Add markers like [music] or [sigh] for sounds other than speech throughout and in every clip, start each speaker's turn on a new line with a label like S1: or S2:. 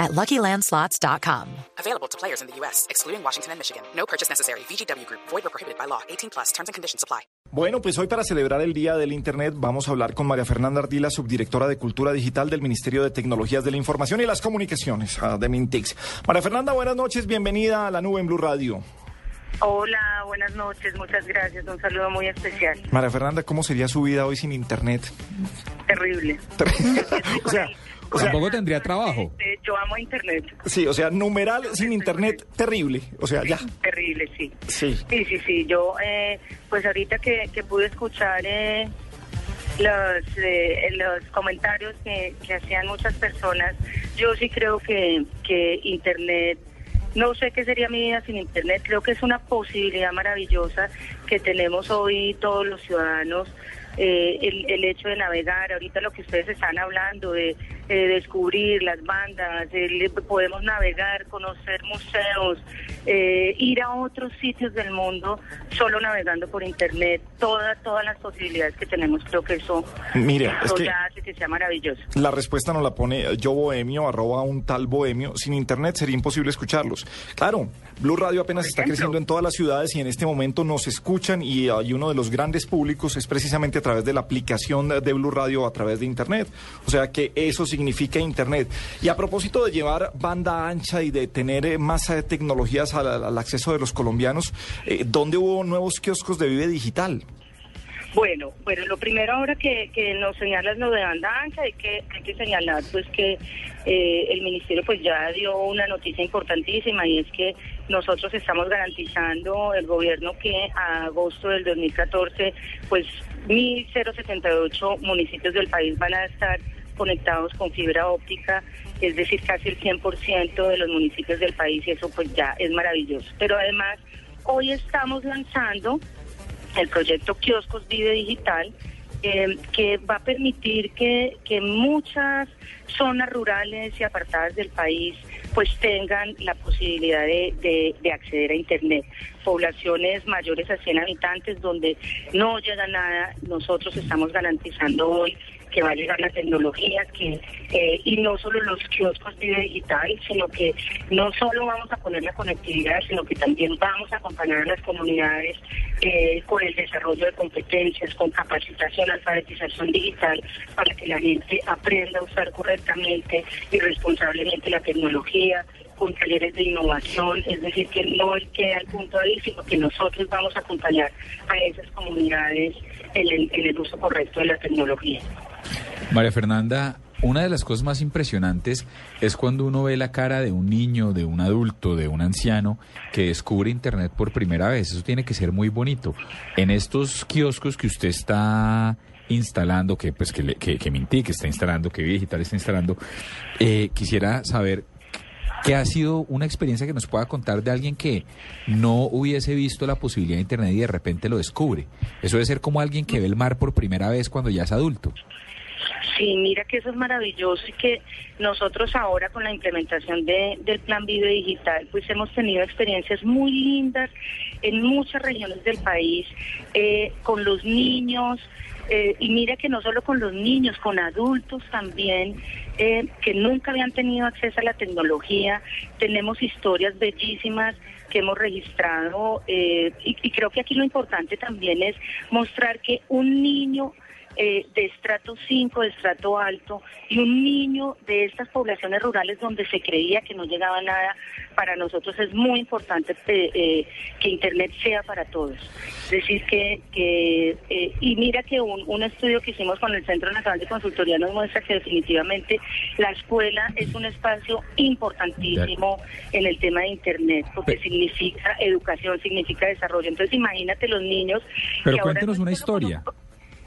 S1: at LuckyLandSlots.com.
S2: Available to players in the U.S., excluding Washington and Michigan. No purchase necessary. VGW Group. Void or prohibited by law. 18 plus. Terms and conditions apply.
S3: Bueno, pues hoy para celebrar el Día del Internet vamos a hablar con María Fernanda Ardila, subdirectora de Cultura Digital del Ministerio de Tecnologías de la Información y las Comunicaciones, de Mintix. María Fernanda, buenas noches. Bienvenida a la nube en Blue Radio.
S4: Hola, buenas noches, muchas gracias, un saludo muy especial.
S3: María Fernanda, ¿cómo sería su vida hoy sin internet?
S4: Terrible. [laughs] [laughs]
S3: o sea, o sea,
S5: Tampoco tendría trabajo.
S4: Este, Yo amo internet.
S3: sí, o sea, numeral sin internet, terrible. O sea, ya.
S4: Terrible, sí.
S3: Sí.
S4: Sí, sí, sí. Yo, eh, pues ahorita que, que pude escuchar eh, los, eh, los comentarios que, que hacían muchas personas, yo sí creo que, que internet, no sé qué sería mi vida sin internet, creo que es una posibilidad maravillosa que tenemos hoy todos los ciudadanos. eh, el, el hecho de navegar, ahorita lo que ustedes están hablando, de eh, descubrir las bandas, el- podemos navegar, conocer museos, eh, ir a otros sitios del mundo solo navegando por internet, todas todas las posibilidades que tenemos, creo que eso,
S3: Mire, es que
S4: ya hace que sea maravilloso.
S3: la respuesta nos la pone yo bohemio, arroba un tal bohemio. Sin internet sería imposible escucharlos. Claro, Blue Radio apenas está creciendo en todas las ciudades y en este momento nos escuchan y hay uno de los grandes públicos es precisamente a través de la aplicación de Blue Radio a través de internet. O sea que eso significa internet. Y a propósito de llevar banda ancha y de tener eh, más eh, tecnologías al, al acceso de los colombianos, eh, ¿dónde hubo nuevos kioscos de Vive Digital?
S4: Bueno, bueno, lo primero ahora que, que nos señalas lo de banda ancha, hay que, hay que señalar pues que eh, el ministerio pues ya dio una noticia importantísima y es que nosotros estamos garantizando el gobierno que a agosto del 2014 pues 1.078 municipios del país van a estar conectados con fibra óptica, es decir, casi el 100% de los municipios del país y eso pues ya es maravilloso. Pero además, hoy estamos lanzando el proyecto Kioscos Vive Digital, eh, que va a permitir que, que muchas zonas rurales y apartadas del país pues tengan la posibilidad de, de- de acceder a Internet. Poblaciones mayores a 100 habitantes donde no llega nada, nosotros estamos garantizando hoy que va a llegar la tecnología, que eh, y no solo los kioscos Vive Digital, sino que no solo vamos a poner la conectividad, sino que también vamos a acompañar a las comunidades eh, con el desarrollo de competencias, con capacitación, alfabetización digital, para que la gente aprenda a usar correctamente y responsablemente la tecnología con talleres de innovación, es decir, que no él quede al punto ir, sino que nosotros vamos a acompañar a esas comunidades en el, en el uso correcto de la tecnología.
S5: María Fernanda, una de las cosas más impresionantes es cuando uno ve la cara de un niño, de un adulto, de un anciano que descubre Internet por primera vez. Eso tiene que ser muy bonito. En estos kioscos que usted está instalando, que pues que, que, que está instalando, que Digital está instalando, eh, quisiera saber ¿Qué ha sido una experiencia que nos pueda contar de alguien que no hubiese visto la posibilidad de Internet y de repente lo descubre? Eso debe ser como alguien que ve el mar por primera vez cuando ya es adulto.
S4: Sí, mira que eso es maravilloso y que nosotros ahora con la implementación de, del Plan Vive Digital, pues hemos tenido experiencias muy lindas en muchas regiones del país, eh, con los niños, eh, y mira que no solo con los niños, con adultos también, eh, que nunca habían tenido acceso a la tecnología. Tenemos historias bellísimas que hemos registrado y creo que aquí lo importante también es mostrar que un niño eh, de estrato 5, de estrato alto, y un niño de estas poblaciones rurales donde se creía que no llegaba nada, para nosotros es muy importante eh, eh, que Internet sea para todos. Es decir, que, que eh, y mira que un, un estudio que hicimos con el Centro Nacional de Consultoría nos muestra que definitivamente la escuela es un espacio importantísimo en el tema de Internet, porque significa educación, significa desarrollo. Entonces imagínate los niños...
S5: Pero
S4: que ahora
S5: cuéntenos
S4: no
S5: una historia.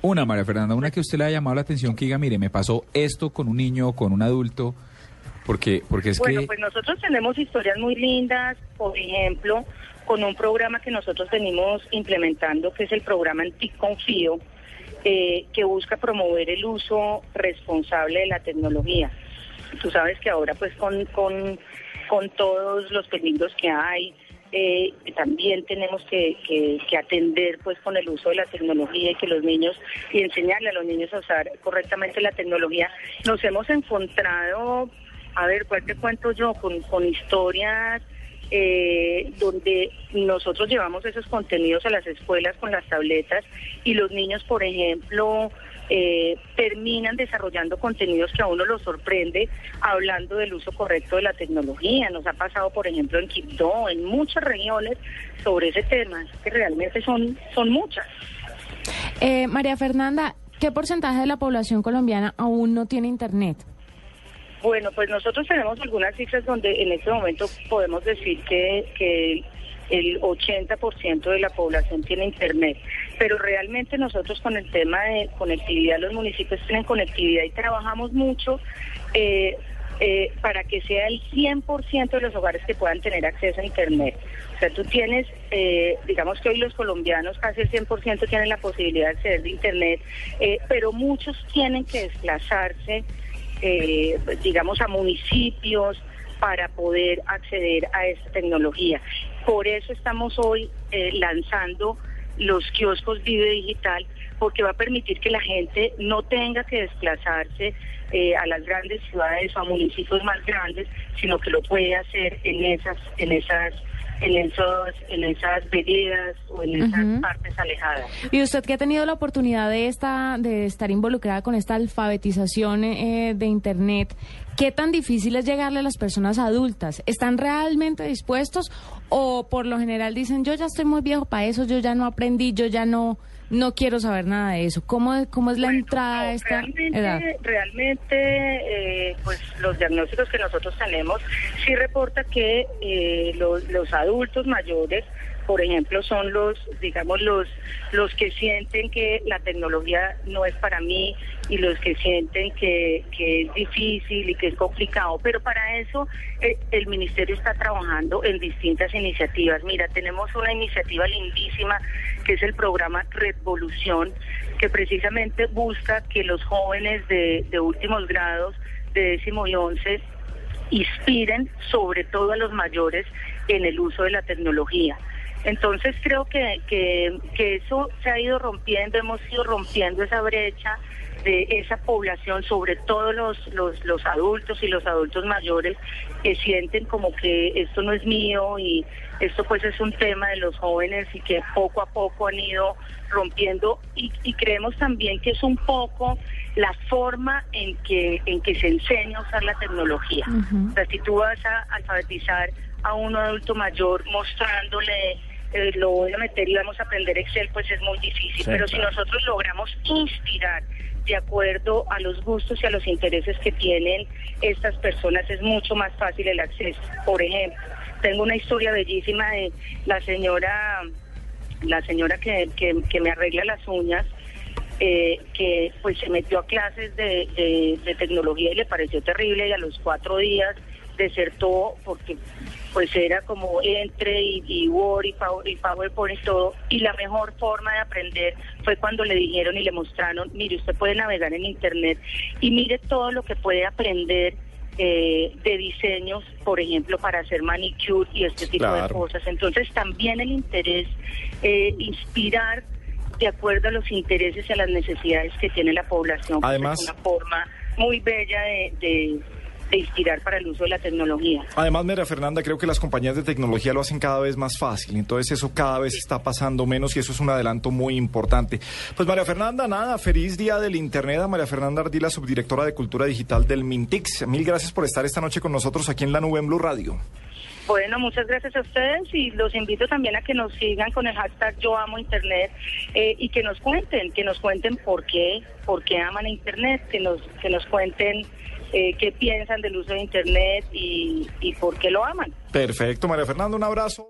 S5: Una, María Fernanda, una que usted le haya llamado la atención, que diga, mire, me pasó esto con un niño con un adulto, porque, porque es
S4: Bueno,
S5: que...
S4: pues nosotros tenemos historias muy lindas, por ejemplo, con un programa que nosotros venimos implementando, que es el programa Anticonfío, eh, que busca promover el uso responsable de la tecnología. Tú sabes que ahora pues con, con, con todos los peligros que hay, eh, también tenemos que, atender pues con el uso de la tecnología y que los niños y enseñarle a los niños a usar correctamente la tecnología. Nos hemos encontrado, a ver, ¿cuál te cuento yo? Con historias eh, donde nosotros llevamos esos contenidos a las escuelas con las tabletas y los niños, por ejemplo, eh, terminan desarrollando contenidos que a uno los sorprende hablando del uso correcto de la tecnología. Nos ha pasado, por ejemplo, en Quibdó, en muchas regiones sobre ese tema, que realmente son, son muchas.
S6: Eh, María Fernanda, ¿qué porcentaje de la población colombiana aún no tiene Internet?
S4: Bueno, pues nosotros tenemos algunas cifras donde en este momento podemos decir que, el 80% de la población tiene internet, pero realmente nosotros con el tema de conectividad, los municipios tienen conectividad y trabajamos mucho eh, eh, para que sea el 100% de los hogares que puedan tener acceso a internet. O sea, tú tienes, eh, digamos que hoy los colombianos casi el 100% tienen la posibilidad de acceder a internet, pero muchos tienen que desplazarse eh, digamos, a municipios para poder acceder a esta tecnología. Por eso estamos hoy eh, lanzando los kioscos Vive Digital, porque va a permitir que la gente no tenga que desplazarse eh, a las grandes ciudades o a municipios más grandes, sino que lo puede hacer en esas, en esas en, esos, en esas veredas o en esas partes alejadas.
S6: Y usted que ha tenido la oportunidad de, esta, de estar involucrada con esta alfabetización eh, de Internet, ¿qué tan difícil es llegarle a las personas adultas? ¿Están realmente dispuestos o por lo general dicen, yo ya estoy muy viejo para eso, yo ya no aprendí, yo ya no no quiero saber nada de eso. ¿Cómo, cómo es la entrada a esta
S4: realmente,
S6: edad?
S4: Realmente, eh, pues los diagnósticos que nosotros tenemos sí reporta que eh, los, los adultos mayores por ejemplo, son los, digamos, los, los que sienten que la tecnología no es para mí y los que sienten que, es difícil y que es complicado. Pero para eso eh, el Ministerio está trabajando en distintas iniciativas. Mira, tenemos una iniciativa lindísima que es el programa Revolución, que precisamente busca que los jóvenes de, de últimos grados, de décimo y once, inspiren sobre todo a los mayores en el uso de la tecnología. Entonces creo que, que, eso se ha ido rompiendo, hemos ido rompiendo esa brecha de esa población, sobre todo los, los, los adultos y los adultos mayores, que sienten como que esto no es mío y esto pues es un tema de los jóvenes y que poco a poco han ido rompiendo y, creemos también que es un poco la forma en que, en que se enseña a usar la tecnología. O sea, si tú vas a alfabetizar a un adulto mayor mostrándole eh, lo voy a meter y vamos a aprender Excel, pues es muy difícil. Pero si nosotros logramos inspirar de acuerdo a los gustos y a los intereses que tienen estas personas, es mucho más fácil el acceso. Por ejemplo, tengo una historia bellísima de la señora, la señora que, que, me arregla las uñas. Eh, que pues se metió a clases de, de tecnología y le pareció terrible y a los cuatro días desertó porque pues era como entre y, y Word y, Power, y PowerPoint y todo. Y la mejor forma de aprender fue cuando le dijeron y le mostraron, mire, usted puede navegar en Internet y mire todo lo que puede aprender eh, de diseños, por ejemplo, para hacer manicure y este tipo de cosas. Entonces también el interés, eh, inspirar de acuerdo a los intereses y a las necesidades que tiene la población. Pues, Además, es una forma muy bella de de inspirar para el uso de la tecnología.
S3: Además, María Fernanda, creo que las compañías de tecnología lo hacen cada vez más fácil, entonces eso cada vez está pasando menos y eso es un adelanto muy importante. Pues María Fernanda, nada, feliz día del Internet a María Fernanda Ardila, subdirectora de Cultura Digital del Mintix. Mil gracias por estar esta noche con nosotros aquí en la nube en Blue Radio.
S4: Bueno, muchas gracias a ustedes y los invito también a que nos sigan con el hashtag Yo Amo Internet eh, y que nos cuenten, que nos cuenten por qué, por qué aman Internet, que nos, que nos cuenten eh, qué piensan del uso de Internet y, y por qué lo aman.
S3: Perfecto, María Fernanda, un abrazo.